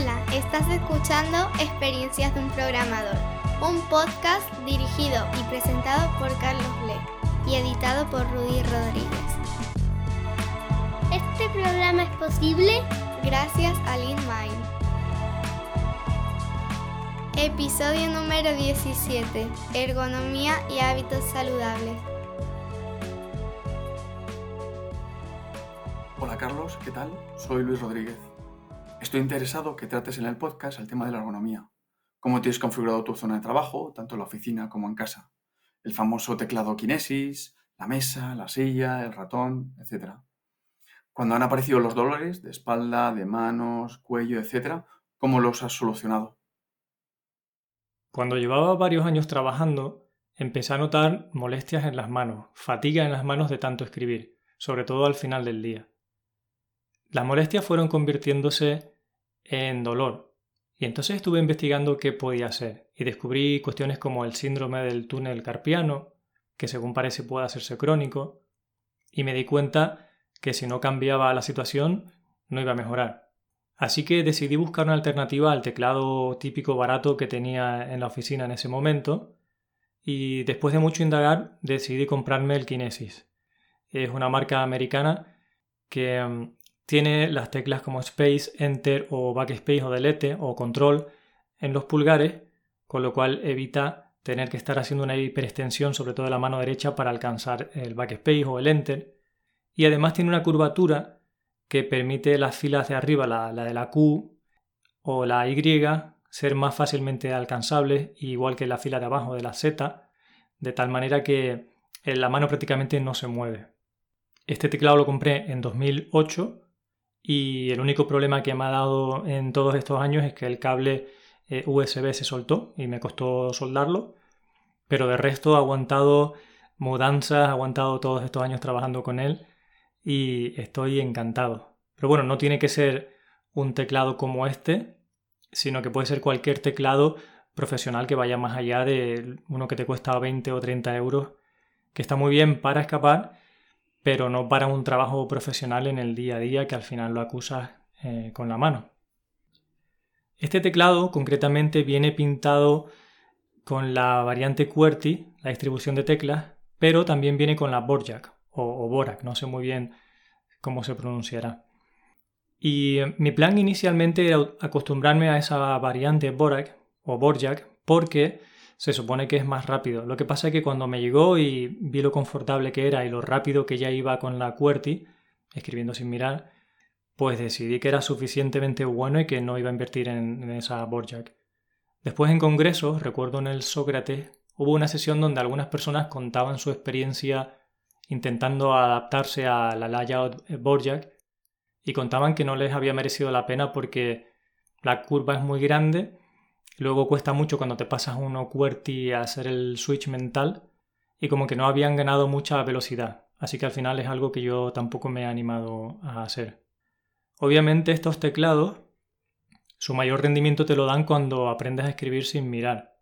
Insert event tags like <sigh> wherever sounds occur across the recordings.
Hola, estás escuchando Experiencias de un Programador, un podcast dirigido y presentado por Carlos Bleck y editado por Rudy Rodríguez. Este programa es posible gracias a LeanMind. Episodio número 17. Ergonomía y hábitos saludables. Hola Carlos, ¿qué tal? Soy Luis Rodríguez. Estoy interesado que trates en el podcast el tema de la ergonomía. Cómo tienes configurado tu zona de trabajo, tanto en la oficina como en casa. El famoso teclado Kinesis, la mesa, la silla, el ratón, etc. Cuando han aparecido los dolores de espalda, de manos, cuello, etc., ¿cómo los has solucionado? Cuando llevaba varios años trabajando, empecé a notar molestias en las manos, fatiga en las manos de tanto escribir, sobre todo al final del día. Las molestias fueron convirtiéndose en dolor. Y entonces estuve investigando qué podía ser y descubrí cuestiones como el síndrome del túnel carpiano, que según parece puede hacerse crónico, y me di cuenta que si no cambiaba la situación no iba a mejorar. Así que decidí buscar una alternativa al teclado típico barato que tenía en la oficina en ese momento y después de mucho indagar decidí comprarme el Kinesis. Es una marca americana que mm, tiene las teclas como Space, Enter o Backspace o Delete o Control en los pulgares, con lo cual evita tener que estar haciendo una hiperextensión sobre todo de la mano derecha para alcanzar el Backspace o el Enter. Y además tiene una curvatura que permite las filas de arriba, la, de la Q o la Y, ser más fácilmente alcanzables, igual que la fila de abajo de la Z, de tal manera que la mano prácticamente no se mueve. Este teclado lo compré en 2008 y el único problema que me ha dado en todos estos años es que el cable eh, USB se soltó y me costó soldarlo, pero de resto ha aguantado mudanzas, ha aguantado todos estos años trabajando con él y estoy encantado. Pero bueno, no tiene que ser un teclado como este, sino que puede ser cualquier teclado profesional que vaya más allá de uno que te cuesta 20 o 30 euros, que está muy bien para escapar pero no para un trabajo profesional en el día a día que al final lo acusas eh, con la mano. Este teclado concretamente viene pintado con la variante QWERTY, la distribución de teclas, pero también viene con la Borjak o, o Borak, no sé muy bien cómo se pronunciará. Y eh, mi plan inicialmente era acostumbrarme a esa variante Borak o Borjak porque se supone que es más rápido. Lo que pasa es que cuando me llegó y vi lo confortable que era y lo rápido que ya iba con la QWERTY, escribiendo sin mirar, pues decidí que era suficientemente bueno y que no iba a invertir en, esa Borjak. Después en congresos, recuerdo en el Sócrates, hubo una sesión donde algunas personas contaban su experiencia intentando adaptarse a la layout Borjak y contaban que no les había merecido la pena porque la curva es muy grande Luego cuesta mucho cuando te pasas uno QWERTY a hacer el switch mental y como que no habían ganado mucha velocidad. Así que al final es algo que yo tampoco me he animado a hacer. Obviamente estos teclados, su mayor rendimiento te lo dan cuando aprendes a escribir sin mirar,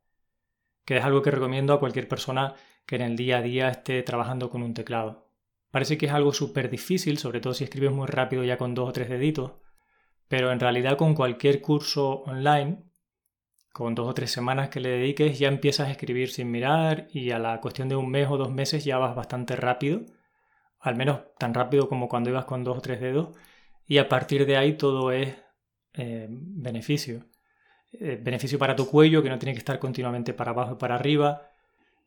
que es algo que recomiendo a cualquier persona que en el día a día esté trabajando con un teclado. Parece que es algo súper difícil, sobre todo si escribes muy rápido ya con dos o tres deditos, pero en realidad con cualquier curso online con dos o tres semanas que le dediques ya empiezas a escribir sin mirar y a la cuestión de un mes o dos meses ya vas bastante rápido, al menos tan rápido como cuando ibas con dos o tres dedos, y a partir de ahí todo es eh, beneficio. Eh, beneficio para tu cuello, que no tiene que estar continuamente para abajo y para arriba.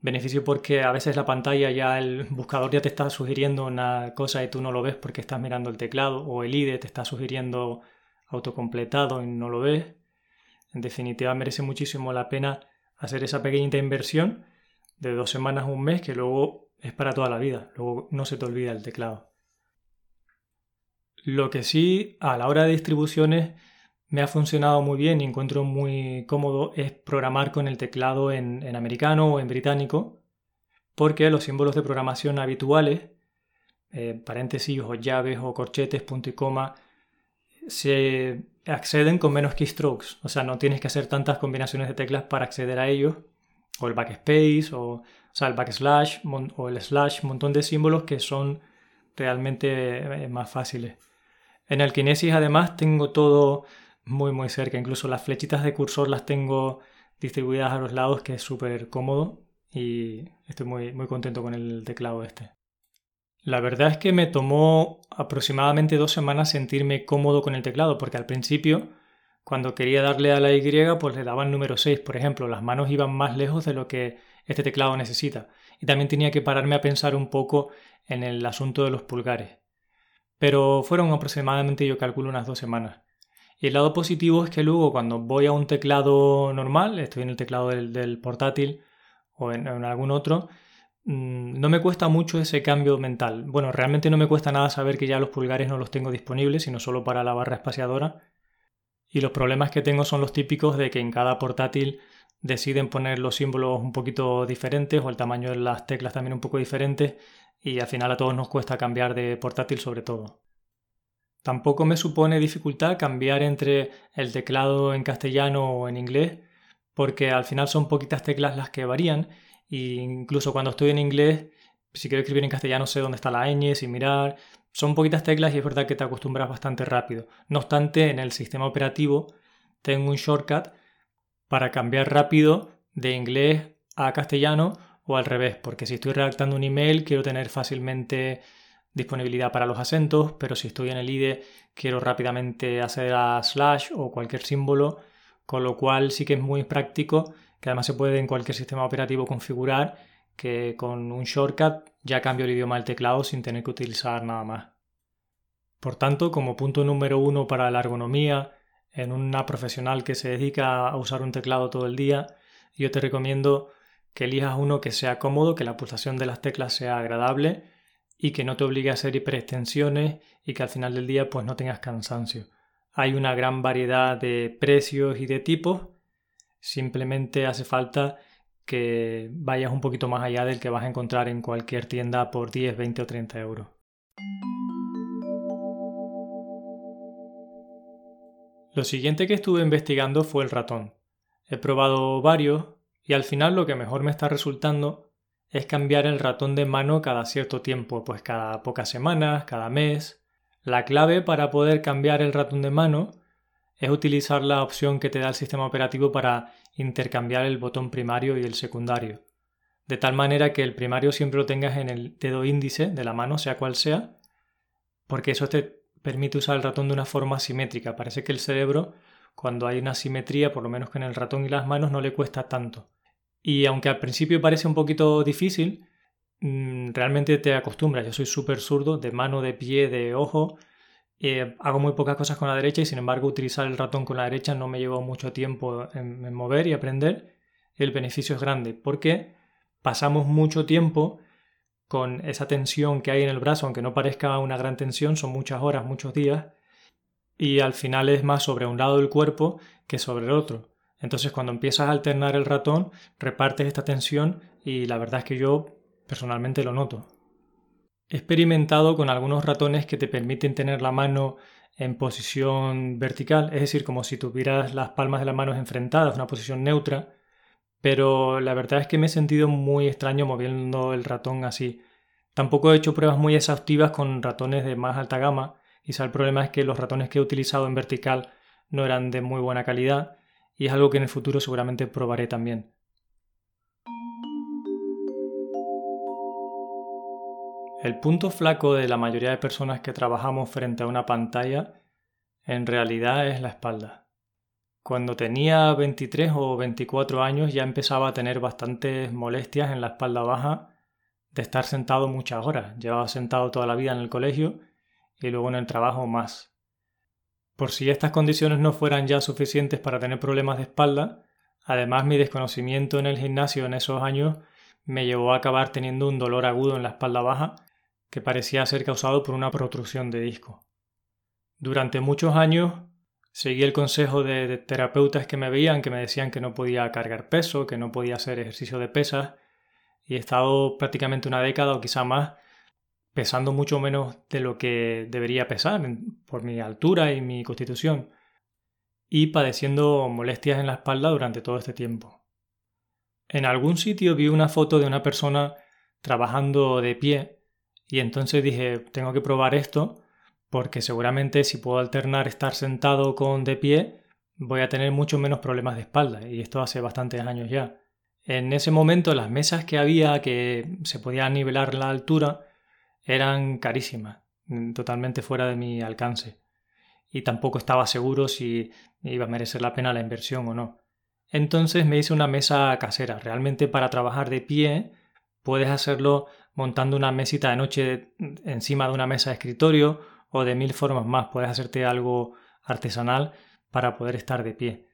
Beneficio porque a veces la pantalla ya el buscador ya te está sugiriendo una cosa y tú no lo ves porque estás mirando el teclado, o el IDE te está sugiriendo autocompletado y no lo ves. En definitiva, merece muchísimo la pena hacer esa pequeñita inversión de dos semanas o un mes que luego es para toda la vida. Luego no se te olvida el teclado. Lo que sí, a la hora de distribuciones, me ha funcionado muy bien y encuentro muy cómodo es programar con el teclado en, americano o en británico, porque los símbolos de programación habituales, eh, paréntesis o llaves o corchetes, punto y coma, se acceden con menos keystrokes. O sea, no tienes que hacer tantas combinaciones de teclas para acceder a ellos. O el backspace, o, o sea, el backslash, o el slash, un montón de símbolos que son realmente eh, más fáciles. En el Kinesis además tengo todo muy muy cerca. Incluso las flechitas de cursor las tengo distribuidas a los lados, que es súper cómodo y estoy muy, muy contento con el teclado este. La verdad es que me tomó aproximadamente dos semanas sentirme cómodo con el teclado, porque al principio, cuando quería darle a la Y, pues le daba el número 6, por ejemplo, las manos iban más lejos de lo que este teclado necesita. Y también tenía que pararme a pensar un poco en el asunto de los pulgares. Pero fueron aproximadamente, yo calculo, unas dos semanas. Y el lado positivo es que luego cuando voy a un teclado normal, estoy en el teclado del, portátil o en, algún otro, no me cuesta mucho ese cambio mental. Bueno, realmente no me cuesta nada saber que ya los pulgares no los tengo disponibles, sino solo para la barra espaciadora. Y los problemas que tengo son los típicos de que en cada portátil deciden poner los símbolos un poquito diferentes o el tamaño de las teclas también un poco diferentes y al final a todos nos cuesta cambiar de portátil sobre todo. Tampoco me supone dificultad cambiar entre el teclado en castellano o en inglés, porque al final son poquitas teclas las que varían, incluso cuando estoy en inglés, si quiero escribir en castellano sé dónde está la ñ, sin mirar, son poquitas teclas y es verdad que te acostumbras bastante rápido. No obstante, en el sistema operativo tengo un shortcut para cambiar rápido de inglés a castellano o al revés, porque si estoy redactando un email quiero tener fácilmente disponibilidad para los acentos, pero si estoy en el IDE quiero rápidamente hacer a slash o cualquier símbolo, con lo cual sí que es muy práctico, que además se puede en cualquier sistema operativo configurar, que con un shortcut ya cambio el idioma del teclado sin tener que utilizar nada más. Por tanto, como punto número uno para la ergonomía, en una profesional que se dedica a usar un teclado todo el día, yo te recomiendo que elijas uno que sea cómodo, que la pulsación de las teclas sea agradable y que no te obligue a hacer hiperextensiones y que al final del día pues no tengas cansancio. Hay una gran variedad de precios y de tipos, simplemente hace falta que vayas un poquito más allá del que vas a encontrar en cualquier tienda por 10, 20 o 30 euros. Lo siguiente que estuve investigando fue el ratón. He probado varios y al final lo que mejor me está resultando es cambiar el ratón de mano cada cierto tiempo, pues cada pocas semanas, cada mes. La clave para poder cambiar el ratón de mano es utilizar la opción que te da el sistema operativo para intercambiar el botón primario y el secundario. De tal manera que el primario siempre lo tengas en el dedo índice de la mano, sea cual sea, porque eso te permite usar el ratón de una forma simétrica. Parece que el cerebro, cuando hay una simetría, por lo menos que en el ratón y las manos, no le cuesta tanto. Y aunque al principio parece un poquito difícil, mm, realmente te acostumbras. Yo soy súper zurdo, de mano, de pie, de ojo. Eh, hago muy pocas cosas con la derecha y sin embargo utilizar el ratón con la derecha no me llevó mucho tiempo en, mover y aprender. El beneficio es grande porque pasamos mucho tiempo con esa tensión que hay en el brazo, aunque no parezca una gran tensión, son muchas horas, muchos días, y al final es más sobre un lado del cuerpo que sobre el otro. Entonces cuando empiezas a alternar el ratón, repartes esta tensión y la verdad es que yo personalmente lo noto. He experimentado con algunos ratones que te permiten tener la mano en posición vertical, es decir, como si tuvieras las palmas de las manos enfrentadas, una posición neutra, pero la verdad es que me he sentido muy extraño moviendo el ratón así. Tampoco he hecho pruebas muy exhaustivas con ratones de más alta gama, quizá el problema es que los ratones que he utilizado en vertical no eran de muy buena calidad, y es algo que en el futuro seguramente probaré también. El punto flaco de la mayoría de personas que trabajamos frente a una pantalla en realidad es la espalda. Cuando tenía 23 o 24 años ya empezaba a tener bastantes molestias en la espalda baja de estar sentado muchas horas. Llevaba sentado toda la vida en el colegio y luego en el trabajo más. Por si estas condiciones no fueran ya suficientes para tener problemas de espalda, además mi desconocimiento en el gimnasio en esos años me llevó a acabar teniendo un dolor agudo en la espalda baja que parecía ser causado por una protrusión de disco. Durante muchos años seguí el consejo de, terapeutas que me veían que me decían que no podía cargar peso, que no podía hacer ejercicio de pesas y he estado prácticamente una década o quizá más pesando mucho menos de lo que debería pesar por mi altura y mi constitución, y padeciendo molestias en la espalda durante todo este tiempo. En algún sitio vi una foto de una persona trabajando de pie y entonces dije, tengo que probar esto porque seguramente si puedo alternar estar sentado con de pie, voy a tener mucho menos problemas de espalda, y esto hace bastantes años ya. En ese momento las mesas que había que se podía nivelar la altura eran carísimas, totalmente fuera de mi alcance. Y tampoco estaba seguro si iba a merecer la pena la inversión o no. Entonces me hice una mesa casera. Realmente para trabajar de pie puedes hacerlo montando una mesita de noche encima de una mesa de escritorio o de mil formas más. Puedes hacerte algo artesanal para poder estar de pie.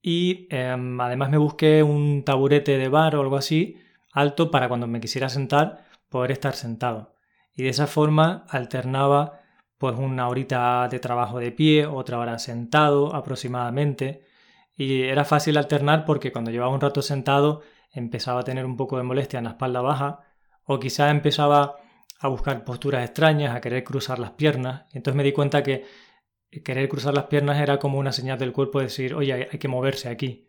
Y em, además me busqué un taburete de bar o algo así alto para cuando me quisiera sentar poder estar sentado. Y de esa forma alternaba pues una horita de trabajo de pie, otra hora sentado aproximadamente. Y era fácil alternar porque cuando llevaba un rato sentado empezaba a tener un poco de molestia en la espalda baja o quizás empezaba a buscar posturas extrañas, a querer cruzar las piernas. Entonces me di cuenta que querer cruzar las piernas era como una señal del cuerpo de decir, oye, hay que moverse aquí.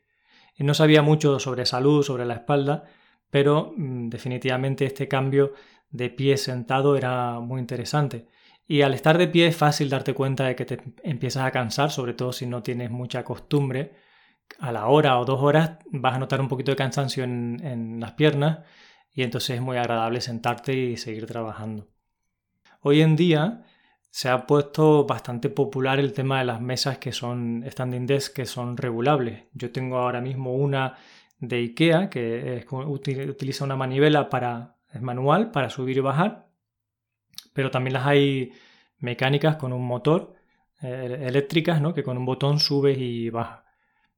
Y no sabía mucho sobre salud, sobre la espalda, pero mm, definitivamente este cambio de pie sentado era muy interesante. Y al estar de pie es fácil darte cuenta de que te empiezas a cansar, sobre todo si no tienes mucha costumbre. A la hora o dos horas vas a notar un poquito de cansancio en las piernas y entonces es muy agradable sentarte y seguir trabajando. Hoy en día se ha puesto bastante popular el tema de las mesas que son standing desk, que son regulables. Yo tengo ahora mismo una de IKEA que utiliza una manivela para es manual para subir y bajar, pero también las hay mecánicas con un motor, eh, eléctricas, ¿no? que con un botón subes y bajas.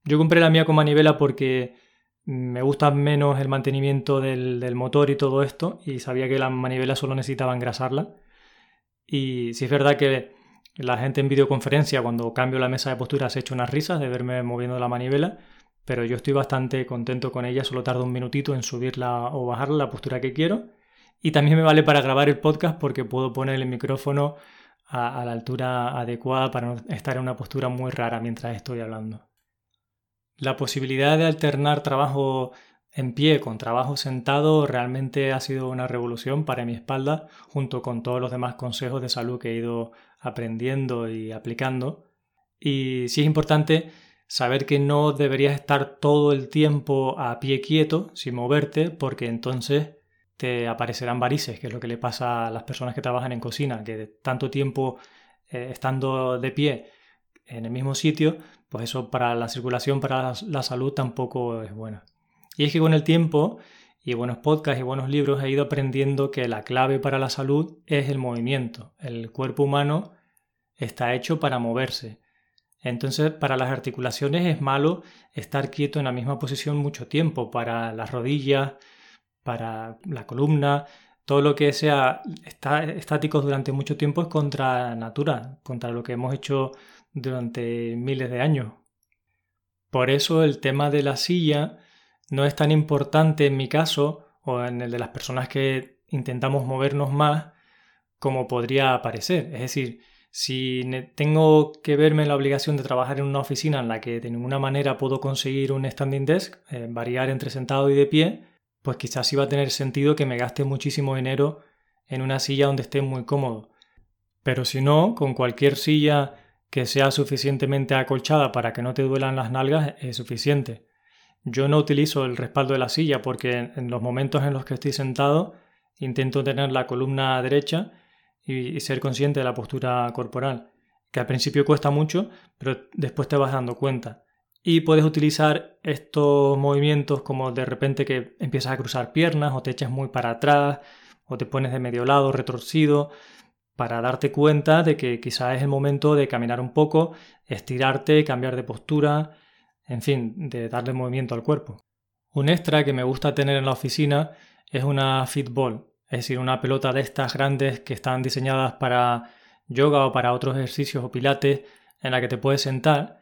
Yo compré la mía con manivela porque me gusta menos el mantenimiento del, motor y todo esto, y sabía que la manivela solo necesitaba engrasarla. Y si es verdad que la gente en videoconferencia, cuando cambio la mesa de postura, se ha hecho unas risas de verme moviendo la manivela, pero yo estoy bastante contento con ella, solo tardo un minutito en subirla o bajarla la postura que quiero. Y también me vale para grabar el podcast porque puedo poner el micrófono a, a la altura adecuada para no estar en una postura muy rara mientras estoy hablando. La posibilidad de alternar trabajo en pie con trabajo sentado realmente ha sido una revolución para mi espalda, junto con todos los demás consejos de salud que he ido aprendiendo y aplicando. Y sí es importante saber que no deberías estar todo el tiempo a pie quieto, sin moverte, porque entonces te aparecerán varices, que es lo que le pasa a las personas que trabajan en cocina, que de tanto tiempo eh, estando de pie en el mismo sitio, pues eso para la circulación, para la salud tampoco es bueno. Y es que con el tiempo y buenos podcasts y buenos libros he ido aprendiendo que la clave para la salud es el movimiento. El cuerpo humano está hecho para moverse. Entonces, para las articulaciones es malo estar quieto en la misma posición mucho tiempo. Para las rodillas, para la columna, todo lo que sea estático durante mucho tiempo es contra natura, contra lo que hemos hecho durante miles de años. Por eso el tema de la silla no es tan importante en mi caso o en el de las personas que intentamos movernos más como podría parecer. Es decir, si tengo que verme en la obligación de trabajar en una oficina en la que de ninguna manera puedo conseguir un standing desk, eh, variar entre sentado y de pie, pues quizás sí va a tener sentido que me gaste muchísimo dinero en una silla donde esté muy cómodo. Pero si no, con cualquier silla que sea suficientemente acolchada para que no te duelan las nalgas es suficiente. Yo no utilizo el respaldo de la silla porque en los momentos en los que estoy sentado intento tener la columna derecha y ser consciente de la postura corporal, que al principio cuesta mucho, pero después te vas dando cuenta. Y puedes utilizar estos movimientos como de repente que empiezas a cruzar piernas o te echas muy para atrás o te pones de medio lado retorcido para darte cuenta de que quizás es el momento de caminar un poco, estirarte, cambiar de postura, en fin, de darle movimiento al cuerpo. Un extra que me gusta tener en la oficina es una fitball, es decir, una pelota de estas grandes que están diseñadas para yoga o para otros ejercicios o pilates en la que te puedes sentar.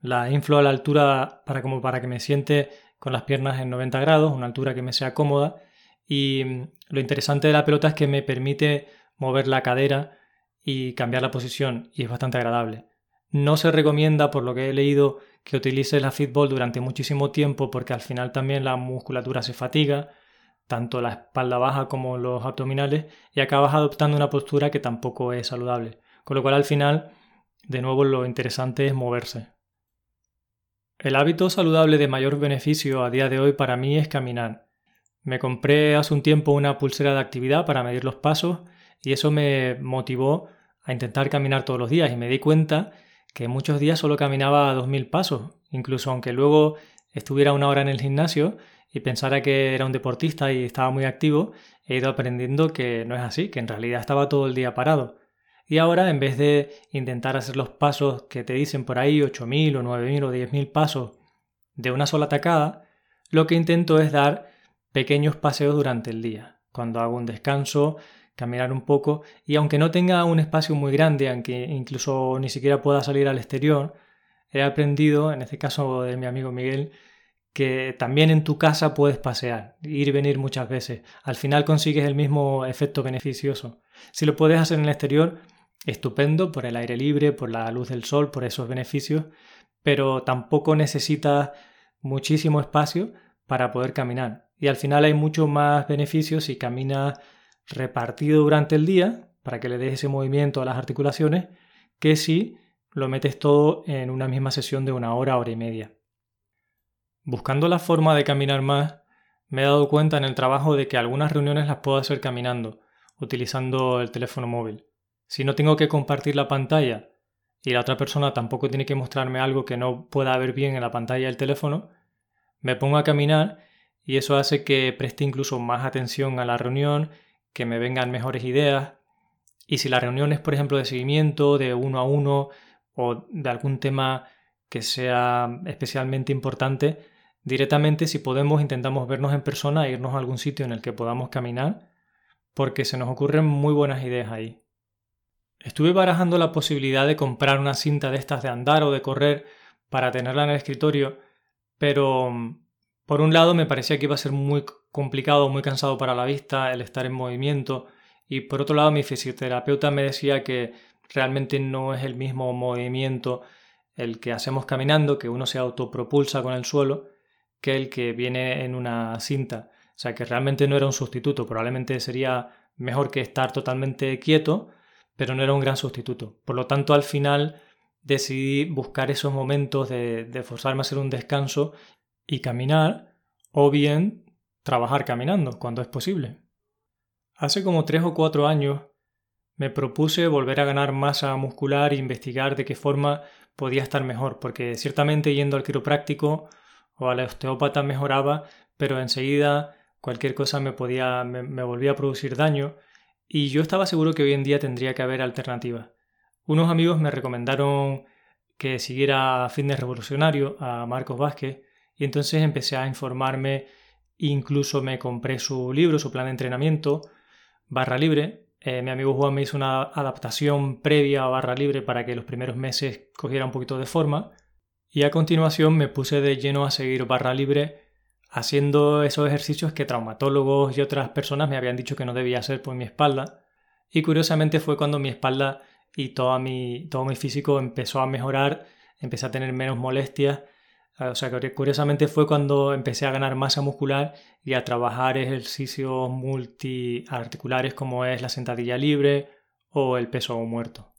La inflo a la altura para como para que me siente con las piernas en 90 grados, una altura que me sea cómoda. Y lo interesante de la pelota es que me permite mover la cadera y cambiar la posición y es bastante agradable. No se recomienda, por lo que he leído, que utilices la fitball durante muchísimo tiempo porque al final también la musculatura se fatiga, tanto la espalda baja como los abdominales, y acabas adoptando una postura que tampoco es saludable. Con lo cual al final, de nuevo, lo interesante es moverse. El hábito saludable de mayor beneficio a día de hoy para mí es caminar. Me compré hace un tiempo una pulsera de actividad para medir los pasos y eso me motivó a intentar caminar todos los días y me di cuenta que muchos días solo caminaba a 2.000 pasos, incluso aunque luego estuviera una hora en el gimnasio y pensara que era un deportista y estaba muy activo, he ido aprendiendo que no es así, que en realidad estaba todo el día parado. Y ahora, en vez de intentar hacer los pasos que te dicen por ahí, 8.000 o 9.000 o 10.000 pasos de una sola tacada, lo que intento es dar pequeños paseos durante el día. Cuando hago un descanso, caminar un poco y aunque no tenga un espacio muy grande, aunque incluso ni siquiera pueda salir al exterior, he aprendido, en este caso de mi amigo Miguel, que también en tu casa puedes pasear, ir y venir muchas veces. Al final consigues el mismo efecto beneficioso. Si lo puedes hacer en el exterior, estupendo, por el aire libre, por la luz del sol, por esos beneficios, pero tampoco necesitas muchísimo espacio para poder caminar. Y al final hay mucho más beneficios si caminas repartido durante el día, para que le des ese movimiento a las articulaciones, que si lo metes todo en una misma sesión de una hora, hora y media. Buscando la forma de caminar más, me he dado cuenta en el trabajo de que algunas reuniones las puedo hacer caminando, utilizando el teléfono móvil. Si no tengo que compartir la pantalla y la otra persona tampoco tiene que mostrarme algo que no pueda ver bien en la pantalla del teléfono, me pongo a caminar y eso hace que preste incluso más atención a la reunión que me vengan mejores ideas. Y si la reunión es, por ejemplo, de seguimiento, de uno a uno o de algún tema que sea especialmente importante, directamente si podemos intentamos vernos en persona e irnos a algún sitio en el que podamos caminar, porque se nos ocurren muy buenas ideas ahí. Estuve barajando la posibilidad de comprar una cinta de estas de andar o de correr para tenerla en el escritorio, pero por un lado me parecía que iba a ser muy complicado, muy cansado para la vista el estar en movimiento y por otro lado mi fisioterapeuta me decía que realmente no es el mismo movimiento el que hacemos caminando, que uno se autopropulsa con el suelo, que el que viene en una cinta. O sea que realmente no era un sustituto, probablemente sería mejor que estar totalmente quieto, pero no era un gran sustituto. Por lo tanto, al final decidí buscar esos momentos de, de forzarme a hacer un descanso y caminar, o bien trabajar caminando cuando es posible. Hace como tres o cuatro años me propuse volver a ganar masa muscular e investigar de qué forma podía estar mejor, porque ciertamente yendo al quiropráctico o al osteópata mejoraba, pero enseguida cualquier cosa me podía me, volvía a producir daño y yo estaba seguro que hoy en día tendría que haber alternativas. Unos amigos me recomendaron que siguiera Fitness Revolucionario, a Marcos Vázquez, y entonces empecé a informarme, incluso me compré su libro, su plan de entrenamiento, barra libre. Eh, mi amigo Juan me hizo una adaptación previa a barra libre para que los primeros meses cogiera un poquito de forma. Y a continuación me puse de lleno a seguir barra libre haciendo esos ejercicios que traumatólogos y otras personas me habían dicho que no debía hacer por mi espalda. Y curiosamente fue cuando mi espalda y todo mi, todo mi físico empezó a mejorar, empecé a tener menos molestias o sea, curiosamente fue cuando empecé a ganar masa muscular y a trabajar ejercicios multiarticulares como es la sentadilla libre o el peso muerto.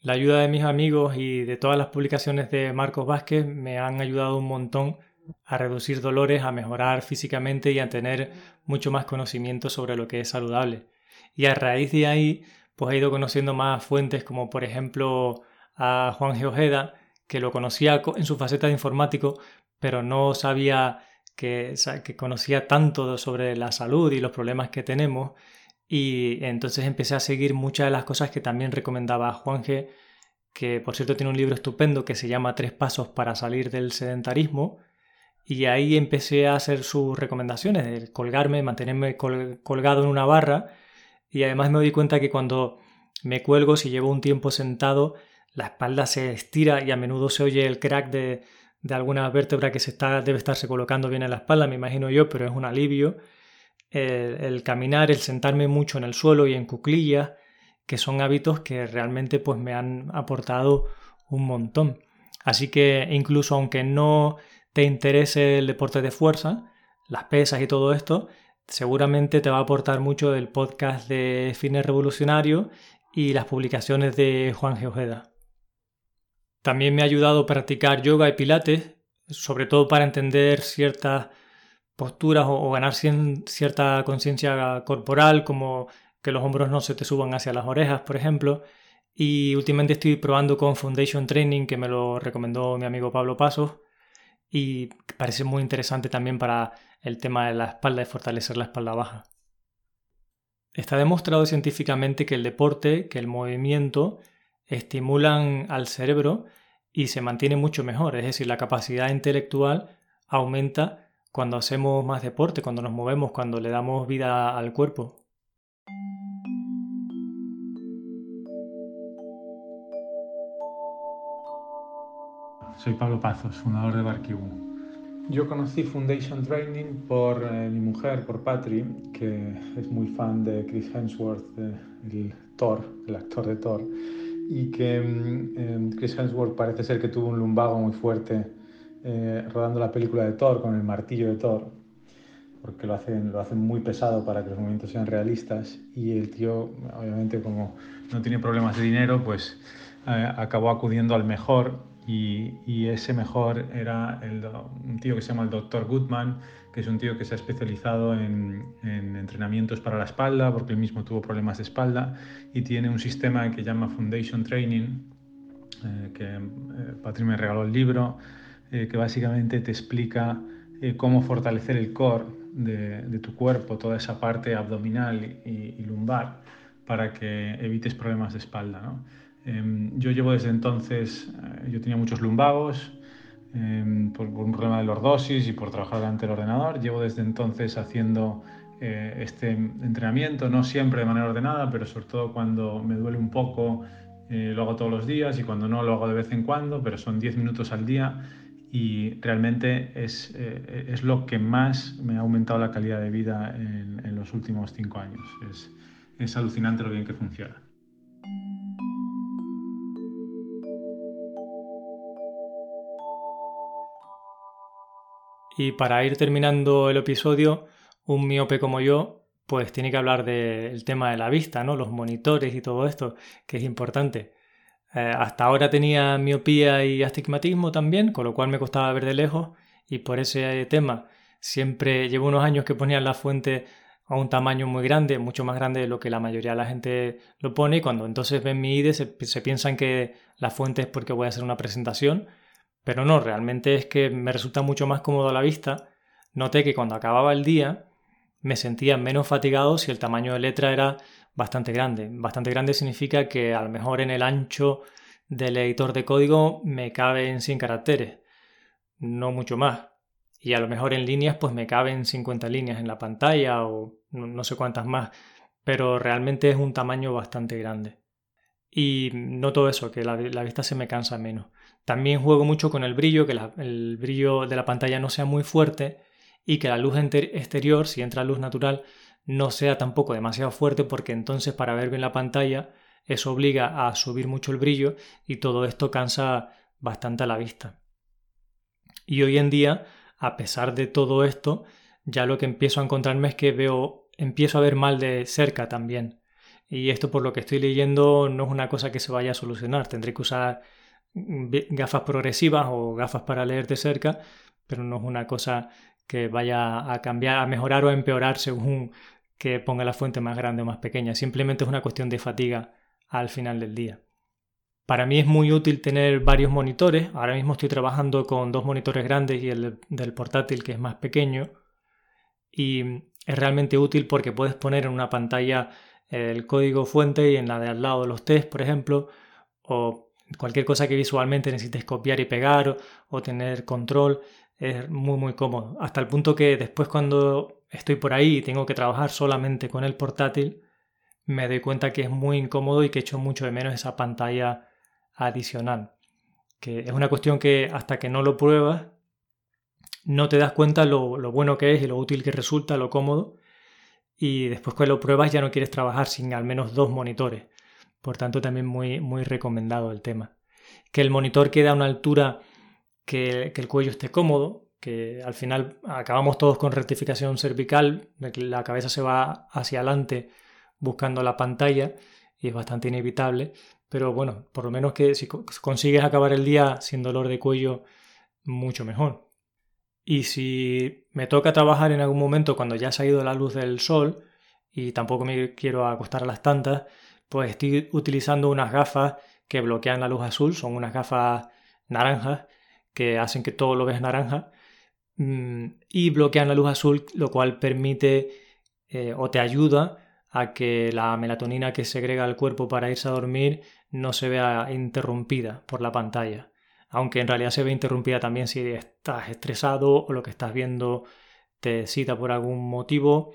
La ayuda de mis amigos y de todas las publicaciones de Marcos Vázquez me han ayudado un montón a reducir dolores, a mejorar físicamente y a tener mucho más conocimiento sobre lo que es saludable. Y a raíz de ahí, pues he ido conociendo más fuentes como por ejemplo a Juan Geojeda, que lo conocía en su faceta de informático, pero no sabía que, que conocía tanto sobre la salud y los problemas que tenemos. Y entonces empecé a seguir muchas de las cosas que también recomendaba Juan G., que por cierto tiene un libro estupendo que se llama Tres Pasos para salir del sedentarismo. Y ahí empecé a hacer sus recomendaciones, de colgarme, mantenerme colgado en una barra. Y además me di cuenta que cuando me cuelgo, si llevo un tiempo sentado, la espalda se estira y a menudo se oye el crack de, alguna vértebra que se está, debe estarse colocando bien en la espalda, me imagino yo, pero es un alivio. El, caminar, el sentarme mucho en el suelo y en cuclillas, que son hábitos que realmente pues, me han aportado un montón. Así que incluso aunque no te interese el deporte de fuerza, las pesas y todo esto, seguramente te va a aportar mucho el podcast de Fitness Revolucionario y las publicaciones de Juan Geojeda. También me ha ayudado a practicar yoga y pilates, sobre todo para entender ciertas posturas o, ganar cierta conciencia corporal, como que los hombros no se te suban hacia las orejas, por ejemplo. Y últimamente estoy probando con Foundation Training, que me lo recomendó mi amigo Pablo Pasos, y parece muy interesante también para el tema de la espalda, y fortalecer la espalda baja. Está demostrado científicamente que el deporte, que el movimiento, estimulan al cerebro y se mantiene mucho mejor, es decir, la capacidad intelectual aumenta cuando hacemos más deporte, cuando nos movemos, cuando le damos vida al cuerpo. Soy Pablo Pazos, fundador de Barkibu. Yo conocí Foundation Training por eh, mi mujer, por Patri, que es muy fan de Chris Hemsworth, el Thor, el actor de Thor, y que em, Chris Hemsworth parece ser que tuvo un lumbago muy fuerte eh, rodando la película de Thor con el martillo de Thor, porque lo hacen, lo hacen muy pesado para que los movimientos sean realistas y el tío, obviamente como no tiene problemas de dinero, pues eh, acabó acudiendo al mejor y, y, ese mejor era el, un tío que se llama el Dr. Goodman, que es un tío que se ha especializado en, en, entrenamientos para la espalda, porque él mismo tuvo problemas de espalda, y tiene un sistema que llama Foundation Training, eh, que eh, Patri me regaló el libro, eh, que básicamente te explica eh, cómo fortalecer el core de, tu cuerpo, toda esa parte abdominal y, lumbar, para que evites problemas de espalda. Em, yo llevo desde entonces, yo tenía muchos lumbagos, em, por, un problema de lordosis y por trabajar delante del ordenador. Llevo desde entonces haciendo este entrenamiento, no siempre de manera ordenada, pero sobre todo cuando me duele un poco, lo hago todos los días y cuando no lo hago de vez en cuando, pero son 10 minutos al día y realmente es, eh, es, lo que más me ha aumentado la calidad de vida en, en los últimos cinco años. Es, es alucinante lo bien que funciona. Y para ir terminando el episodio, un miope como yo, pues tiene que hablar del tema de la vista, ¿no? Los monitores y todo esto, que es importante. Eh, hasta ahora tenía miopía y astigmatismo también, con lo cual me costaba ver de lejos y por ese tema siempre llevo unos años que ponía la fuente a un tamaño muy grande, mucho más grande de lo que la mayoría de la gente lo pone y cuando entonces ven mi se, se piensan que la fuente es porque voy a hacer una presentación, pero no, realmente es que me resulta mucho más cómodo a la vista. Noté que cuando acababa el día me sentía menos fatigado si el tamaño de letra era bastante grande. Bastante grande significa que a lo mejor en el ancho del editor de código me caben 100 caracteres, no mucho más. Y a lo mejor en líneas pues me caben 50 líneas en la pantalla o no sé cuántas más, pero realmente es un tamaño bastante grande. Y noto eso, que la, vista se me cansa menos. También juego mucho con el brillo, que el brillo de la pantalla no sea muy fuerte y que la luz exterior, si entra luz natural, no sea tampoco demasiado fuerte porque entonces para ver bien la pantalla eso obliga a subir mucho el brillo y todo esto cansa bastante a la vista. Y hoy en día, a pesar de todo esto, ya lo que empiezo a encontrarme es que veo, empiezo a ver mal de cerca también. Y esto por lo que estoy leyendo no es una cosa que se vaya a solucionar. Tendré que usar gafas progresivas o gafas para leer de cerca, pero no es una cosa que vaya a cambiar, a mejorar o a empeorar según que ponga la fuente más grande o más pequeña, simplemente es una cuestión de fatiga al final del día. Para mí es muy útil tener varios monitores, ahora mismo estoy trabajando con dos monitores grandes y el del portátil que es más pequeño. Y es realmente útil porque puedes poner en una pantalla el código fuente y en la de al lado los test, por ejemplo, o cualquier cosa que visualmente necesites copiar y pegar o, tener control, es muy muy cómodo. Hasta el punto que después cuando estoy por ahí y tengo que trabajar solamente con el portátil, me doy cuenta que es muy incómodo y que echo mucho de menos esa pantalla adicional. Que es una cuestión que hasta que no lo pruebas, no te das cuenta lo, lo bueno que es y lo útil que resulta, lo cómodo. Y después que lo pruebas ya no quieres trabajar sin al menos dos monitores. Por tanto, también muy, muy recomendado el tema. Que el monitor quede a una altura que, que el cuello esté cómodo, que al final acabamos todos con rectificación cervical, la cabeza se va hacia adelante buscando la pantalla y es bastante inevitable, pero bueno, por lo menos que si consigues acabar el día sin dolor de cuello, mucho mejor. Y si me toca trabajar en algún momento cuando ya se ha ido la luz del sol y tampoco me quiero acostar a las tantas, pues estoy utilizando unas gafas que bloquean la luz azul, son unas gafas naranjas que hacen que todo lo veas naranja mm, y bloquean la luz azul, lo cual permite eh, o te ayuda a que la melatonina que segrega el cuerpo para irse a dormir no se vea interrumpida por la pantalla. Aunque en realidad se ve interrumpida también si estás estresado o lo que estás viendo te cita por algún motivo.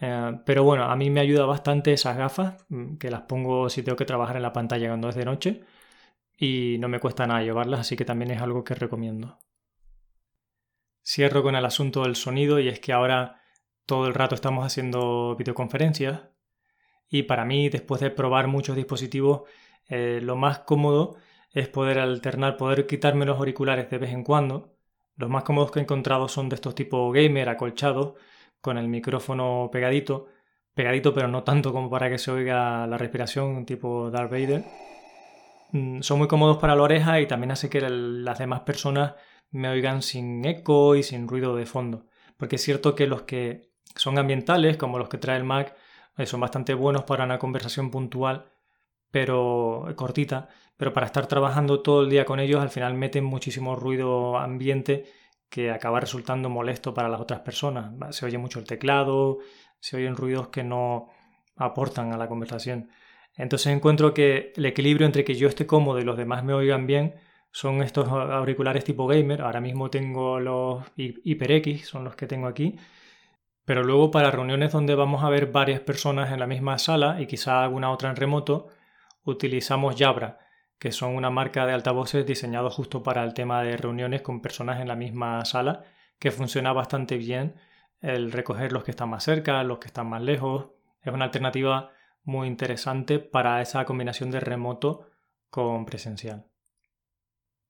Eh, pero bueno, a mí me ayuda bastante esas gafas, mm, que las pongo si tengo que trabajar en la pantalla cuando es de noche. Y no me cuesta nada llevarlas, así que también es algo que recomiendo. Cierro con el asunto del sonido y es que ahora todo el rato estamos haciendo videoconferencias y para mí, después de probar muchos dispositivos, eh, lo más cómodo es poder alternar, poder quitarme los auriculares de vez en cuando. Los más cómodos que he encontrado son de estos tipo gamer, acolchados, con el micrófono pegadito, pegadito pero no tanto como para que se oiga la respiración tipo Darth Vader. Mm, son muy cómodos para la oreja y también hace que las demás personas me oigan sin eco y sin ruido de fondo. Porque es cierto que los que son ambientales, como los que trae el Mac, eh, son bastante buenos para una conversación puntual, pero cortita, pero para estar trabajando todo el día con ellos al final meten muchísimo ruido ambiente que acaba resultando molesto para las otras personas. Se oye mucho el teclado, se oyen ruidos que no aportan a la conversación. Entonces encuentro que el equilibrio entre que yo esté cómodo y los demás me oigan bien son estos auriculares tipo gamer. Ahora mismo tengo los HyperX, son los que tengo aquí, pero luego para reuniones donde vamos a ver varias personas en la misma sala y quizá alguna otra en remoto, utilizamos Jabra, que son una marca de altavoces diseñados justo para el tema de reuniones con personas en la misma sala, que funciona bastante bien el recoger los que están más cerca, los que están más lejos. Es una alternativa muy interesante para esa combinación de remoto con presencial.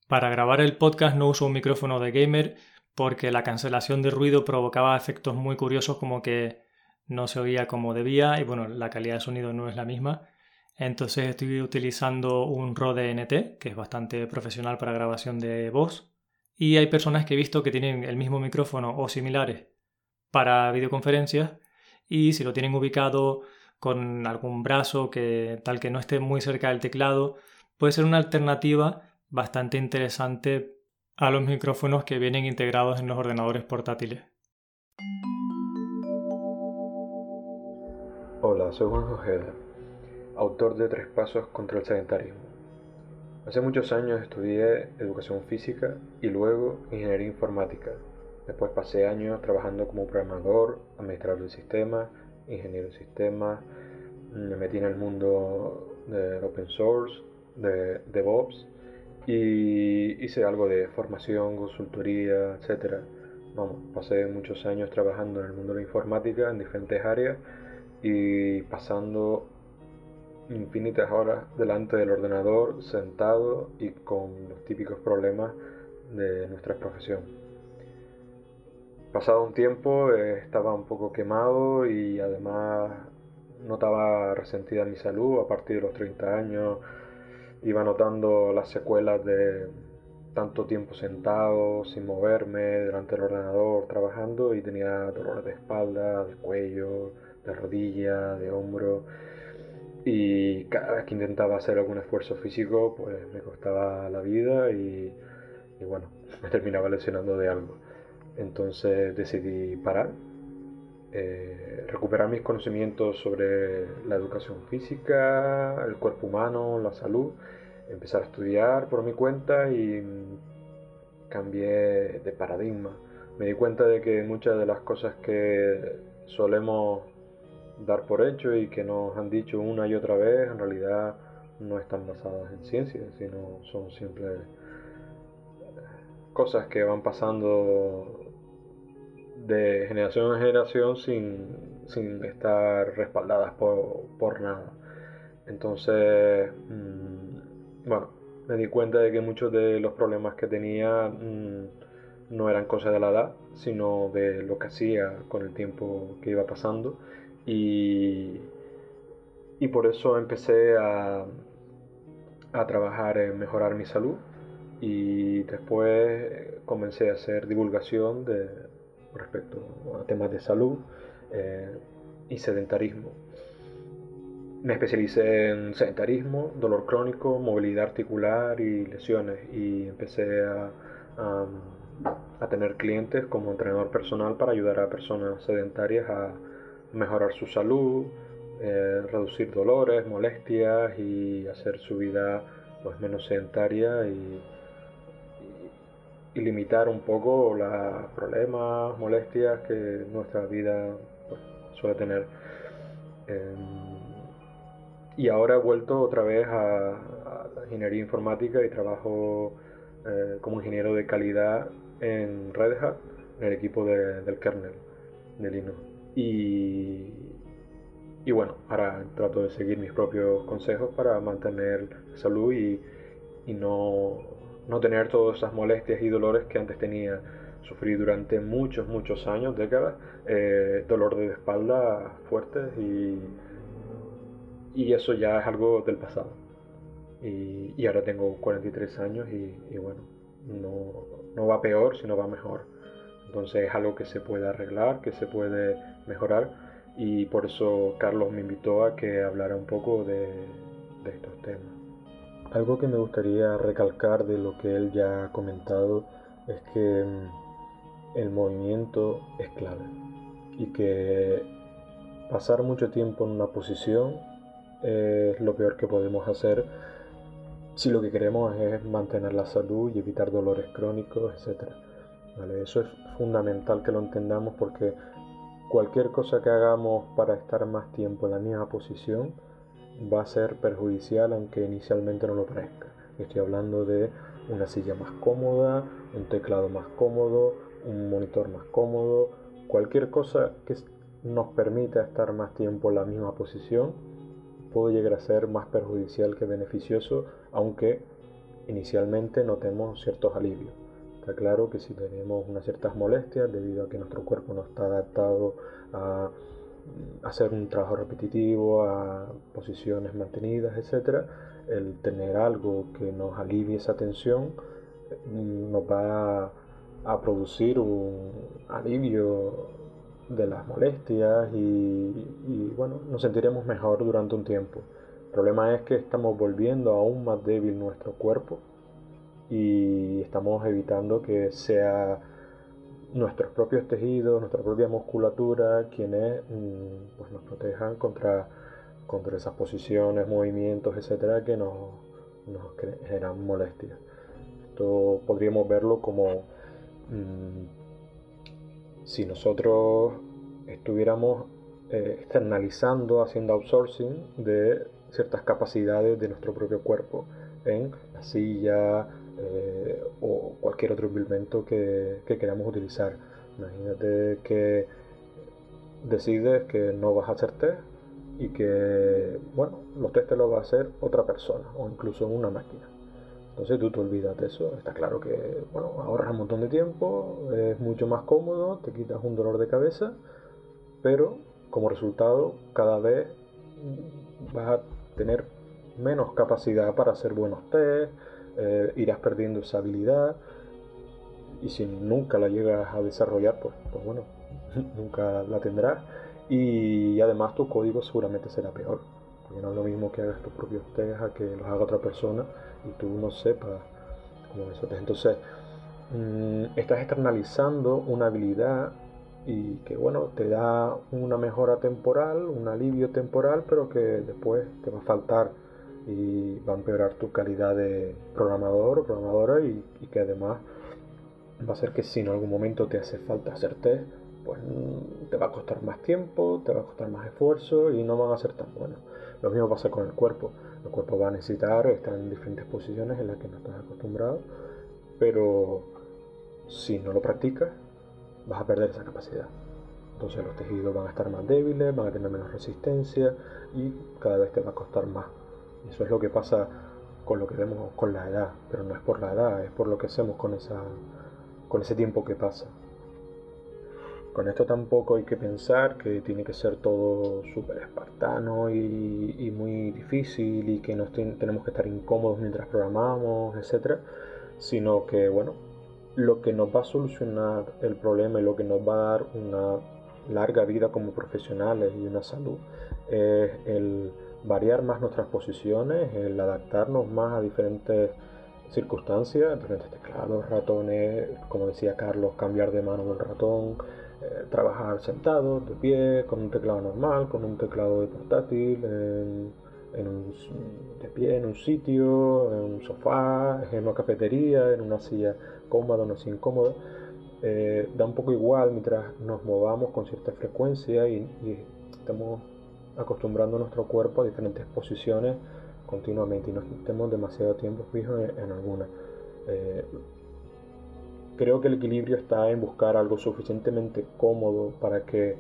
Para grabar el podcast no uso un micrófono de gamer, porque la cancelación de ruido provocaba efectos muy curiosos como que no se oía como debía y bueno, la calidad de sonido no es la misma. Entonces estoy utilizando un Rode NT, que es bastante profesional para grabación de voz. Y hay personas que he visto que tienen el mismo micrófono o similares para videoconferencias y si lo tienen ubicado con algún brazo que tal que no esté muy cerca del teclado, puede ser una alternativa bastante interesante a los micrófonos que vienen integrados en los ordenadores portátiles. Hola, soy Juan Ojeda, autor de Tres Pasos contra el Sedentarismo. Hace muchos años estudié educación física y luego ingeniería informática. Después pasé años trabajando como programador, administrador de sistemas, ingeniero de sistemas. Me metí en el mundo del open source, de DevOps y hice algo de formación, consultoría, etc. Vamos, pasé muchos años trabajando en el mundo de la informática en diferentes áreas y pasando infinitas horas delante del ordenador, sentado y con los típicos problemas de nuestra profesión. Pasado un tiempo eh, estaba un poco quemado y además notaba resentida mi salud a partir de los 30 años iba notando las secuelas de tanto tiempo sentado, sin moverme, delante del ordenador, trabajando y tenía dolores de espalda, de cuello, de rodilla, de hombro. Y cada vez que intentaba hacer algún esfuerzo físico, pues me costaba la vida y, bueno, me terminaba lesionando de algo. Entonces decidí parar, eh, recuperar mis conocimientos sobre la educación física, el cuerpo humano, la salud, empezar a estudiar por mi cuenta y cambié de paradigma. Me di cuenta de que muchas de las cosas que solemos dar por hecho y que nos han dicho una y otra vez en realidad no están basadas en ciencia, sino son siempre cosas que van pasando de generación en generación sin, estar respaldadas por, nada. Entonces, mm, bueno, me di cuenta de que muchos de los problemas que tenía mm, no eran cosas de la edad, sino de lo que hacía con el tiempo que iba pasando. Y, y por eso empecé a, a trabajar en mejorar mi salud y después comencé a hacer divulgación de, respecto a temas de salud eh, y sedentarismo. Me especialicé en sedentarismo, dolor crónico, movilidad articular y lesiones y empecé a, a, tener clientes como entrenador personal para ayudar a personas sedentarias a mejorar su salud, eh, reducir dolores, molestias y hacer su vida pues, menos sedentaria y, y, limitar un poco los problemas, molestias que nuestra vida pues, suele tener. Em, y ahora he vuelto otra vez a, la ingeniería informática y trabajo eh, como ingeniero de calidad en Red Hat, en el equipo del kernel de Linux. Y, y bueno, ahora trato de seguir mis propios consejos para mantener salud y, y no, no, tener todas esas molestias y dolores que antes tenía. Sufrí durante muchos, muchos años, décadas, eh, dolor de espalda fuertes y, y eso ya es algo del pasado. Y, y ahora tengo 43 años y, y bueno, no, no va peor, sino va mejor. Entonces es algo que se puede arreglar, que se puede mejorar y por eso Carlos me invitó a que hablara un poco de, estos temas. Algo que me gustaría recalcar de lo que él ya ha comentado es que mm, el movimiento es clave y que pasar mucho tiempo en una posición es lo peor que podemos hacer si lo que queremos es mantener la salud y evitar dolores crónicos, etc. Eso es fundamental que lo entendamos porque cualquier cosa que hagamos para estar más tiempo en la misma posición va a ser perjudicial aunque inicialmente no lo parezca. Estoy hablando de una silla más cómoda, un teclado más cómodo, un monitor más cómodo, cualquier cosa que nos permita estar más tiempo en la misma posición puede llegar a ser más perjudicial que beneficioso, aunque inicialmente notemos ciertos alivios. Claro que si tenemos unas ciertas molestias debido a que nuestro cuerpo no está adaptado a mm, hacer un trabajo repetitivo, a posiciones mantenidas, etc., el tener algo que nos alivie esa tensión mm, nos va a producir un alivio de las molestias y, y, bueno, nos sentiremos mejor durante un tiempo. El problema es que estamos volviendo aún más débil nuestro cuerpo y estamos evitando que sea nuestros propios tejidos, nuestra propia musculatura quienes mm, pues nos protejan contra, contra esas posiciones, movimientos, etcétera, que nos, nos generan molestias. Esto podríamos verlo como mm, si nosotros estuviéramos eh, externalizando, haciendo outsourcing de ciertas capacidades de nuestro propio cuerpo en la silla, eh, o cualquier otro implemento que, queramos utilizar. Imagínate que decides que no vas a hacer test y que, bueno, los test te los va a hacer otra persona o incluso una máquina. Entonces tú te olvidas de eso. Está claro que, bueno, ahorras un montón de tiempo, es mucho más cómodo, te quitas un dolor de cabeza, pero como resultado cada vez vas a tener menos capacidad para hacer buenos test, eh, irás perdiendo esa habilidad y si nunca la llegas a desarrollar, pues, pues bueno, <laughs> nunca la tendrás y además tu código seguramente será peor, porque no es lo mismo que hagas tus propios test a que los haga otra persona y tú no sepas cómo eso Entonces, mm, estás externalizando una habilidad y que bueno, te da una mejora temporal, un alivio temporal, pero que después te va a faltar y va a empeorar tu calidad de programador o programadora y, que además va a hacer que si en algún momento te hace falta hacer test, pues mm, te va a costar más tiempo, te va a costar más esfuerzo y no van a ser tan buenos. Lo mismo pasa con el cuerpo. El cuerpo va a necesitar estar en diferentes posiciones en las que no estás acostumbrado, pero si no lo practicas, vas a perder esa capacidad. Entonces los tejidos van a estar más débiles, van a tener menos resistencia y cada vez te va a costar más eso es lo que pasa con lo que vemos con la edad, pero no es por la edad, es por lo que hacemos con, esa, con ese tiempo que pasa. Con esto tampoco hay que pensar que tiene que ser todo súper espartano y, muy difícil y que nos tenemos que estar incómodos mientras programamos, etc. Sino que, bueno, lo que nos va a solucionar el problema y lo que nos va a dar una larga vida como profesionales y una salud es el variar más nuestras posiciones, el adaptarnos más a diferentes circunstancias, diferentes teclados, ratones, como decía Carlos, cambiar de mano del ratón, eh, trabajar sentado, de pie, con un teclado normal, con un teclado de portátil, en, un, de pie en un sitio, en un sofá, en una cafetería, en una silla cómoda, no silla incómoda. Eh, da un poco igual mientras nos movamos con cierta frecuencia y, estamos acostumbrando nuestro cuerpo a diferentes posiciones continuamente y no estemos demasiado tiempo fijos en, alguna. Eh, creo que el equilibrio está en buscar algo suficientemente cómodo para que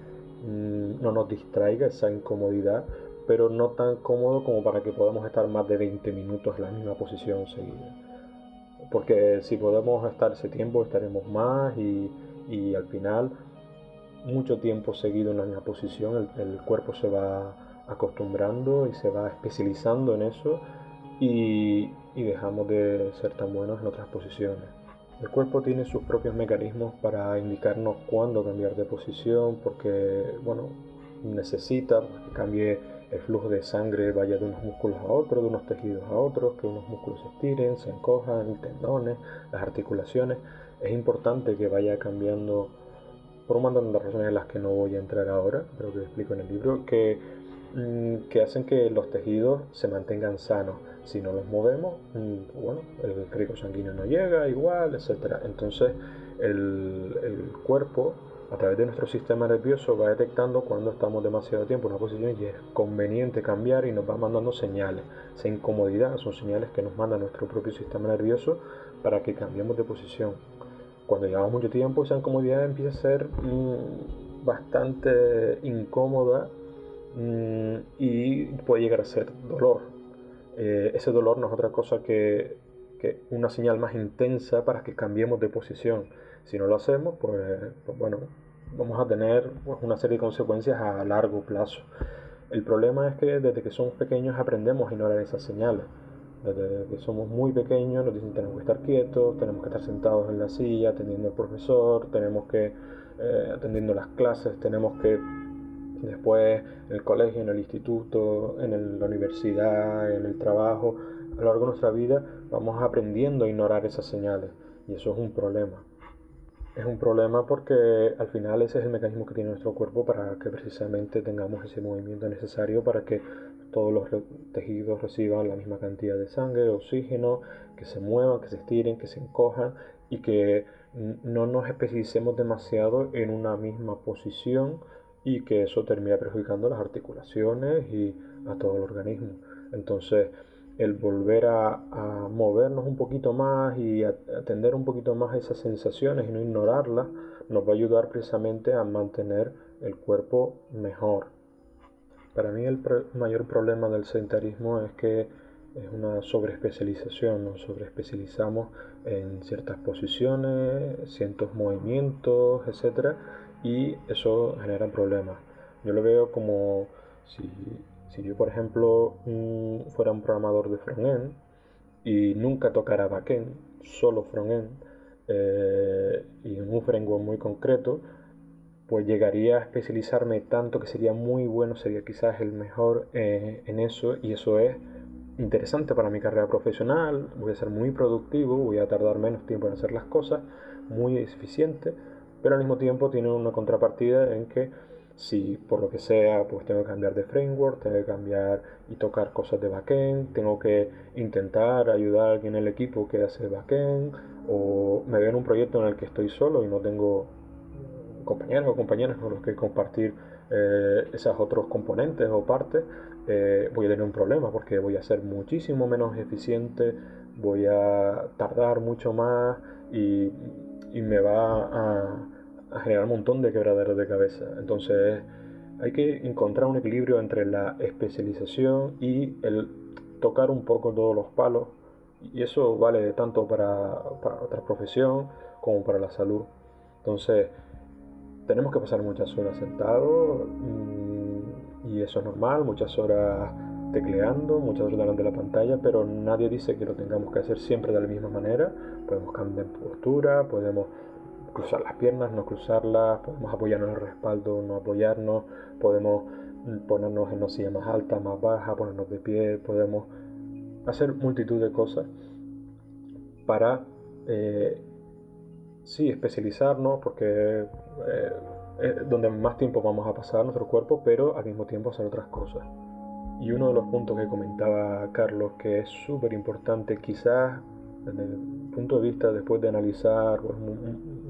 mm, no nos distraiga esa incomodidad, pero no tan cómodo como para que podamos estar más de 20 minutos en la misma posición seguida. Porque si podemos estar ese tiempo estaremos más y, y al final mucho tiempo seguido en la misma posición el, el, cuerpo se va acostumbrando y se va especializando en eso y, y dejamos de ser tan buenos en otras posiciones. El cuerpo tiene sus propios mecanismos para indicarnos cuándo cambiar de posición, porque, bueno, necesita que cambie el flujo de sangre, vaya de unos músculos a otros, de unos tejidos a otros, que unos músculos se estiren, se encojan, tendones, las articulaciones. Es importante que vaya cambiando, por un montón de razones en las que no voy a entrar ahora, pero que explico en el libro, que, mm, que hacen que los tejidos se mantengan sanos si no los movemos, mm, bueno, el rico sanguíneo no llega igual, etc. Entonces el, el, cuerpo, a través de nuestro sistema nervioso, va detectando cuando estamos demasiado tiempo en una posición y es conveniente cambiar y nos va mandando señales. Esa incomodidad son señales que nos manda nuestro propio sistema nervioso para que cambiemos de posición. Cuando llevamos mucho tiempo, esa incomodidad empieza a ser mm, bastante incómoda mm, y puede llegar a ser dolor eh, ese dolor no es otra cosa que, una señal más intensa para que cambiemos de posición. Si no lo hacemos, pues, pues bueno, vamos a tener pues, una serie de consecuencias a largo plazo. El problema es que desde que somos pequeños aprendemos a ignorar esas señales. Desde que somos muy pequeños nos dicen tenemos que estar quietos, tenemos que estar sentados en la silla atendiendo al profesor, tenemos que eh, atendiendo las clases, tenemos que después en el colegio, en el instituto, en la universidad, en el trabajo, a lo largo de nuestra vida vamos aprendiendo a ignorar esas señales y eso es un problema. Es un problema porque al final ese es el mecanismo que tiene nuestro cuerpo para que precisamente tengamos ese movimiento necesario para que todos los tejidos reciban la misma cantidad de sangre, oxígeno, que se muevan, que se estiren, que se encojan y que no nos especificemos demasiado en una misma posición y que eso termina perjudicando las articulaciones y a todo el organismo. Entonces, el volver a, movernos un poquito más y atender un poquito más a esas sensaciones y no ignorarlas, nos va a ayudar precisamente a mantener el cuerpo mejor. Para mí el mayor problema del sedentarismo es que es una sobreespecialización, nos sobreespecializamos en ciertas posiciones, ciertos movimientos, etcétera, y eso genera problemas. Yo lo veo como si, si yo, por ejemplo, mm, fuera un programador de frontend y nunca tocara backend, solo frontend, eh, y en un framework muy concreto, pues llegaría a especializarme tanto que sería muy bueno, sería quizás el mejor eh, en eso, y eso es interesante para mi carrera profesional, voy a ser muy productivo, voy a tardar menos tiempo en hacer las cosas, muy eficiente, pero al mismo tiempo tiene una contrapartida en que si por lo que sea pues tengo que cambiar de framework, tengo que cambiar y tocar cosas de backend, tengo que intentar ayudar a alguien en el equipo que hace backend o me veo en un proyecto en el que estoy solo y no tengo compañeros o compañeras con los que compartir eh, esos otros componentes o partes, eh, voy a tener un problema porque voy a ser muchísimo menos eficiente, voy a tardar mucho más y y me va a, generar un montón de quebraderos de cabeza. Entonces hay que encontrar un equilibrio entre la especialización y el tocar un poco todos los palos. Y eso vale tanto para, para otra profesión como para la salud. Entonces, tenemos que pasar muchas horas sentados mm, y eso es normal, muchas horas tecleando, muchas horas delante de la pantalla, pero nadie dice que lo tengamos que hacer siempre de la misma manera. Podemos cambiar postura, podemos cruzar las piernas, no cruzarlas, podemos apoyarnos en el respaldo, no apoyarnos, podemos ponernos en una silla más alta, más baja, ponernos de pie, podemos hacer multitud de cosas para eh, sí especializarnos porque eh, es donde más tiempo vamos a pasar nuestro cuerpo pero al mismo tiempo hacer otras cosas. Y uno de los puntos que comentaba Carlos que es súper importante quizás desde el punto de vista después de analizar pues,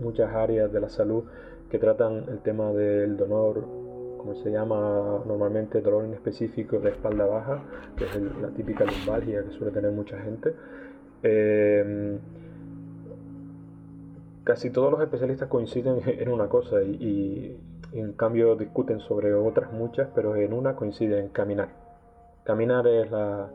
muchas áreas de la salud que tratan el tema del dolor como se llama normalmente dolor en específico de espalda baja, que es la típica lumbalgia que suele tener mucha gente. Eh, casi todos los especialistas coinciden en una cosa y, en cambio discuten sobre otras muchas, pero en una coinciden caminar. Caminar es la,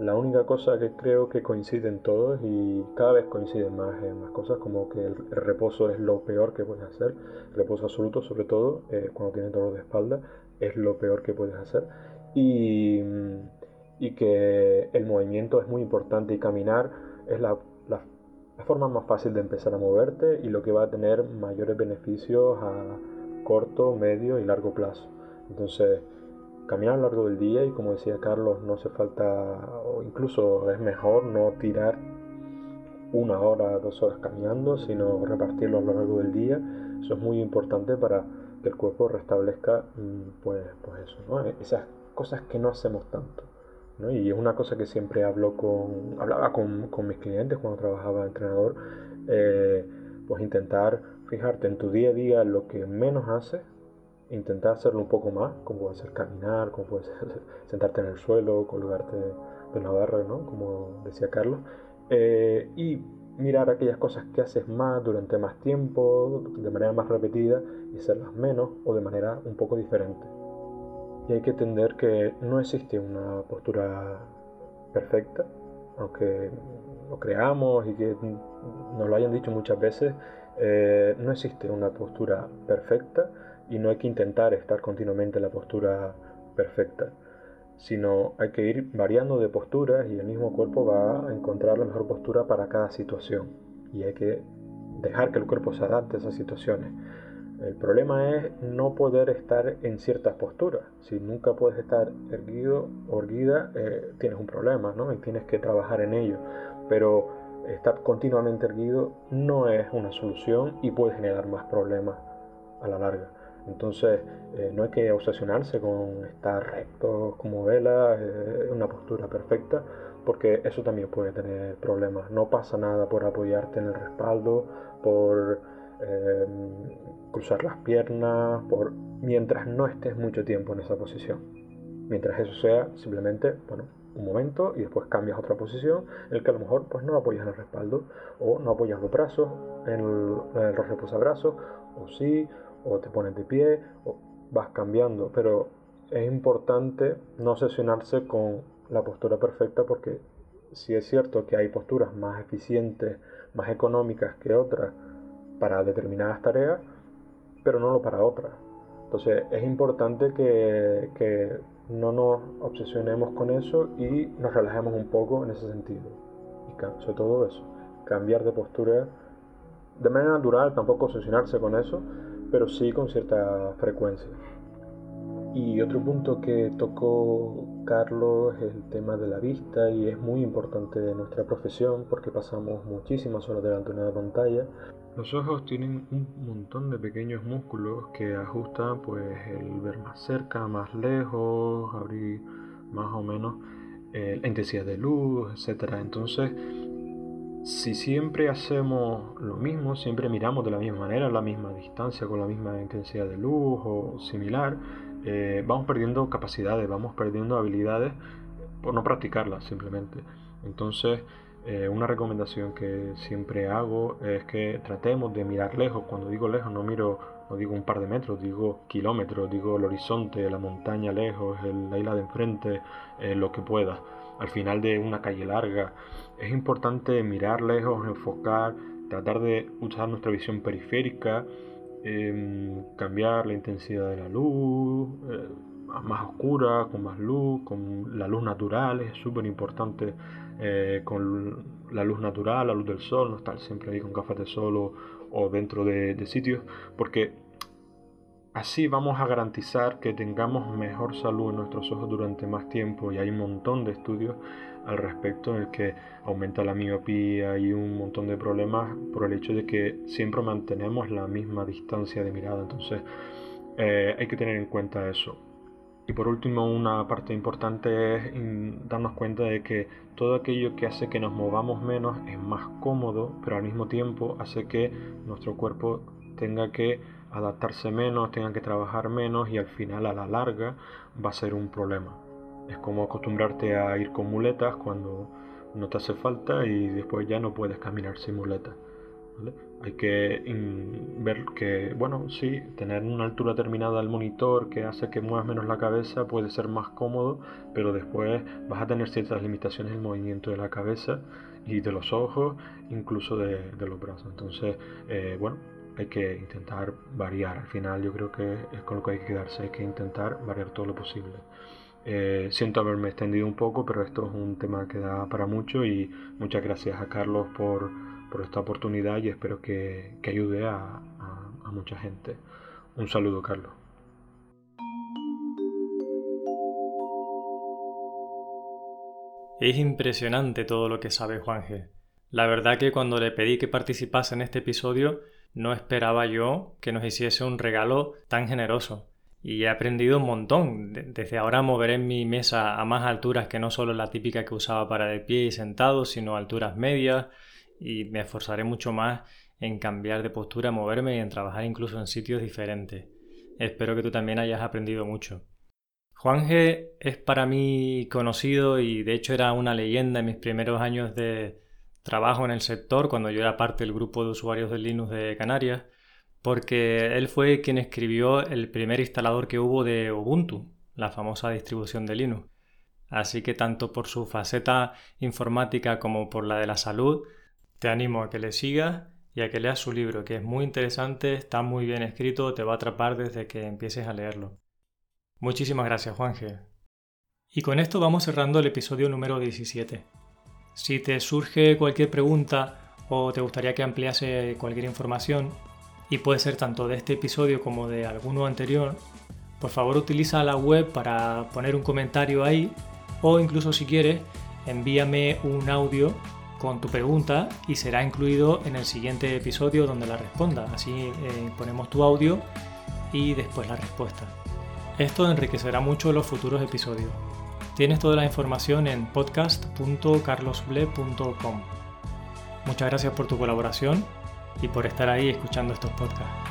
la única cosa que creo que coinciden todos y cada vez coinciden más en más cosas, como que el, reposo es lo peor que puedes hacer, el reposo absoluto sobre todo eh, cuando tienes dolor de espalda es lo peor que puedes hacer y, y, que el movimiento es muy importante y caminar es la, la, la forma más fácil de empezar a moverte y lo que va a tener mayores beneficios a corto, medio y largo plazo. Entonces, caminar a lo largo del día y como decía Carlos, no hace falta, o incluso es mejor no tirar una hora, dos horas caminando, sino repartirlo a lo largo del día. Eso es muy importante para que el cuerpo restablezca mm, pues, pues eso, ¿no? esas cosas que no hacemos tanto. ¿no? Y es una cosa que siempre hablo con, hablaba con, con mis clientes cuando trabajaba de entrenador, eh, pues intentar fijarte en tu día a día lo que menos haces intentar hacerlo un poco más, como puede ser caminar, como puede ser <laughs> sentarte en el suelo, colgarte de una barra, ¿no? como decía Carlos, eh, y mirar aquellas cosas que haces más durante más tiempo, de manera más repetida, y hacerlas menos o de manera un poco diferente. Y hay que entender que no existe una postura perfecta, aunque lo creamos y que nos lo hayan dicho muchas veces, eh, no existe una postura perfecta y no hay que intentar estar continuamente en la postura perfecta, sino hay que ir variando de posturas y el mismo cuerpo va a encontrar la mejor postura para cada situación y hay que dejar que el cuerpo se adapte a esas situaciones. El problema es no poder estar en ciertas posturas. Si nunca puedes estar erguido o erguida, eh, tienes un problema, ¿no? Y tienes que trabajar en ello. Pero estar continuamente erguido no es una solución y puede generar más problemas a la larga. Entonces, eh, no hay que obsesionarse con estar recto como vela, eh, una postura perfecta, porque eso también puede tener problemas. No pasa nada por apoyarte en el respaldo, por em, cruzar las piernas, por mientras no estés mucho tiempo en esa posición. Mientras eso sea simplemente, bueno, un momento y después cambias a otra posición en el que a lo mejor pues no apoyas en el respaldo o no apoyas los brazos en el, en reposabrazos o sí o te pones de pie, o vas cambiando, pero es importante no obsesionarse con la postura perfecta porque si es cierto que hay posturas más eficientes, más económicas que otras para determinadas tareas, pero no lo para otras. Entonces es importante que, que no nos obsesionemos con eso y nos relajemos un poco en ese sentido. Y sobre todo eso, cambiar de postura de manera natural, tampoco obsesionarse con eso, pero sí con cierta frecuencia. Y otro punto que tocó Carlos es el tema de la vista y es muy importante en nuestra profesión porque pasamos muchísimas horas delante de una pantalla. Los ojos tienen un montón de pequeños músculos que ajustan pues el ver más cerca, más lejos, abrir más o menos eh, la intensidad de luz, etc. Entonces si siempre hacemos lo mismo, siempre miramos de la misma manera, la misma distancia, con la misma intensidad de luz o similar, eh, vamos perdiendo capacidades, vamos perdiendo habilidades por no practicarlas simplemente. Entonces, eh, una recomendación que siempre hago es que tratemos de mirar lejos. Cuando digo lejos no miro, no digo un par de metros, digo kilómetros, digo el horizonte, la montaña lejos, la isla de enfrente, eh, lo que pueda al final de una calle larga. Es importante mirar lejos, enfocar, tratar de usar nuestra visión periférica em, cambiar la intensidad de la luz, eh, más oscura, con más luz, con la luz natural, es súper importante eh, con la luz natural, la luz del sol, no estar siempre ahí con gafas de sol o, dentro de, de sitios, porque Así vamos a garantizar que tengamos mejor salud en nuestros ojos durante más tiempo y hay un montón de estudios al respecto en el que aumenta la miopía y un montón de problemas por el hecho de que siempre mantenemos la misma distancia de mirada. Entonces eh, hay que tener en cuenta eso. Y por último, una parte importante es darnos cuenta de que todo aquello que hace que nos movamos menos es más cómodo, pero al mismo tiempo hace que nuestro cuerpo tenga que adaptarse menos, tengan que trabajar menos y al final a la larga va a ser un problema. Es como acostumbrarte a ir con muletas cuando no te hace falta y después ya no puedes caminar sin muletas. Hay que ver que, bueno, sí, tener una altura determinada del monitor que hace que muevas menos la cabeza puede ser más cómodo, pero después vas a tener ciertas limitaciones en el movimiento de la cabeza y de los ojos, incluso de, los brazos. Entonces, eh, bueno, hay que intentar variar. Al final yo creo que es con lo que hay que quedarse, hay que intentar variar todo lo posible. Eh, siento haberme extendido un poco, pero esto es un tema que da para mucho y muchas gracias a Carlos por, esta oportunidad y espero que, ayude a, a mucha gente. Un saludo, Carlos. Es impresionante todo lo que sabe Juanje. La verdad que cuando le pedí que participase en este episodio no esperaba yo que nos hiciese un regalo tan generoso. Y he aprendido un montón. Desde ahora moveré mi mesa a más alturas que no solo la típica que usaba para de pie y sentado, sino alturas medias. Y me esforzaré mucho más en cambiar de postura, moverme y en trabajar incluso en sitios diferentes. Espero que tú también hayas aprendido mucho. Juan G es para mí conocido y de hecho era una leyenda en mis primeros años de, trabajo en el sector cuando yo era parte del grupo de usuarios de Linux de Canarias, porque él fue quien escribió el primer instalador que hubo de Ubuntu, la famosa distribución de Linux. Así que tanto por su faceta informática como por la de la salud, te animo a que le sigas y a que leas su libro, que es muy interesante, está muy bien escrito, te va a atrapar desde que empieces a leerlo. Muchísimas gracias, Juanje. Y con esto vamos cerrando el episodio número 17. Si te surge cualquier pregunta o te gustaría que ampliase cualquier información, y puede ser tanto de este episodio como de alguno anterior, por favor utiliza la web para poner un comentario ahí o incluso si quieres envíame un audio con tu pregunta y será incluido en el siguiente episodio donde la responda. Así eh, ponemos tu audio y después la respuesta. Esto enriquecerá mucho los futuros episodios. Tienes toda la información en podcast.carlosble.com. Muchas gracias por tu colaboración y por estar ahí escuchando estos podcasts.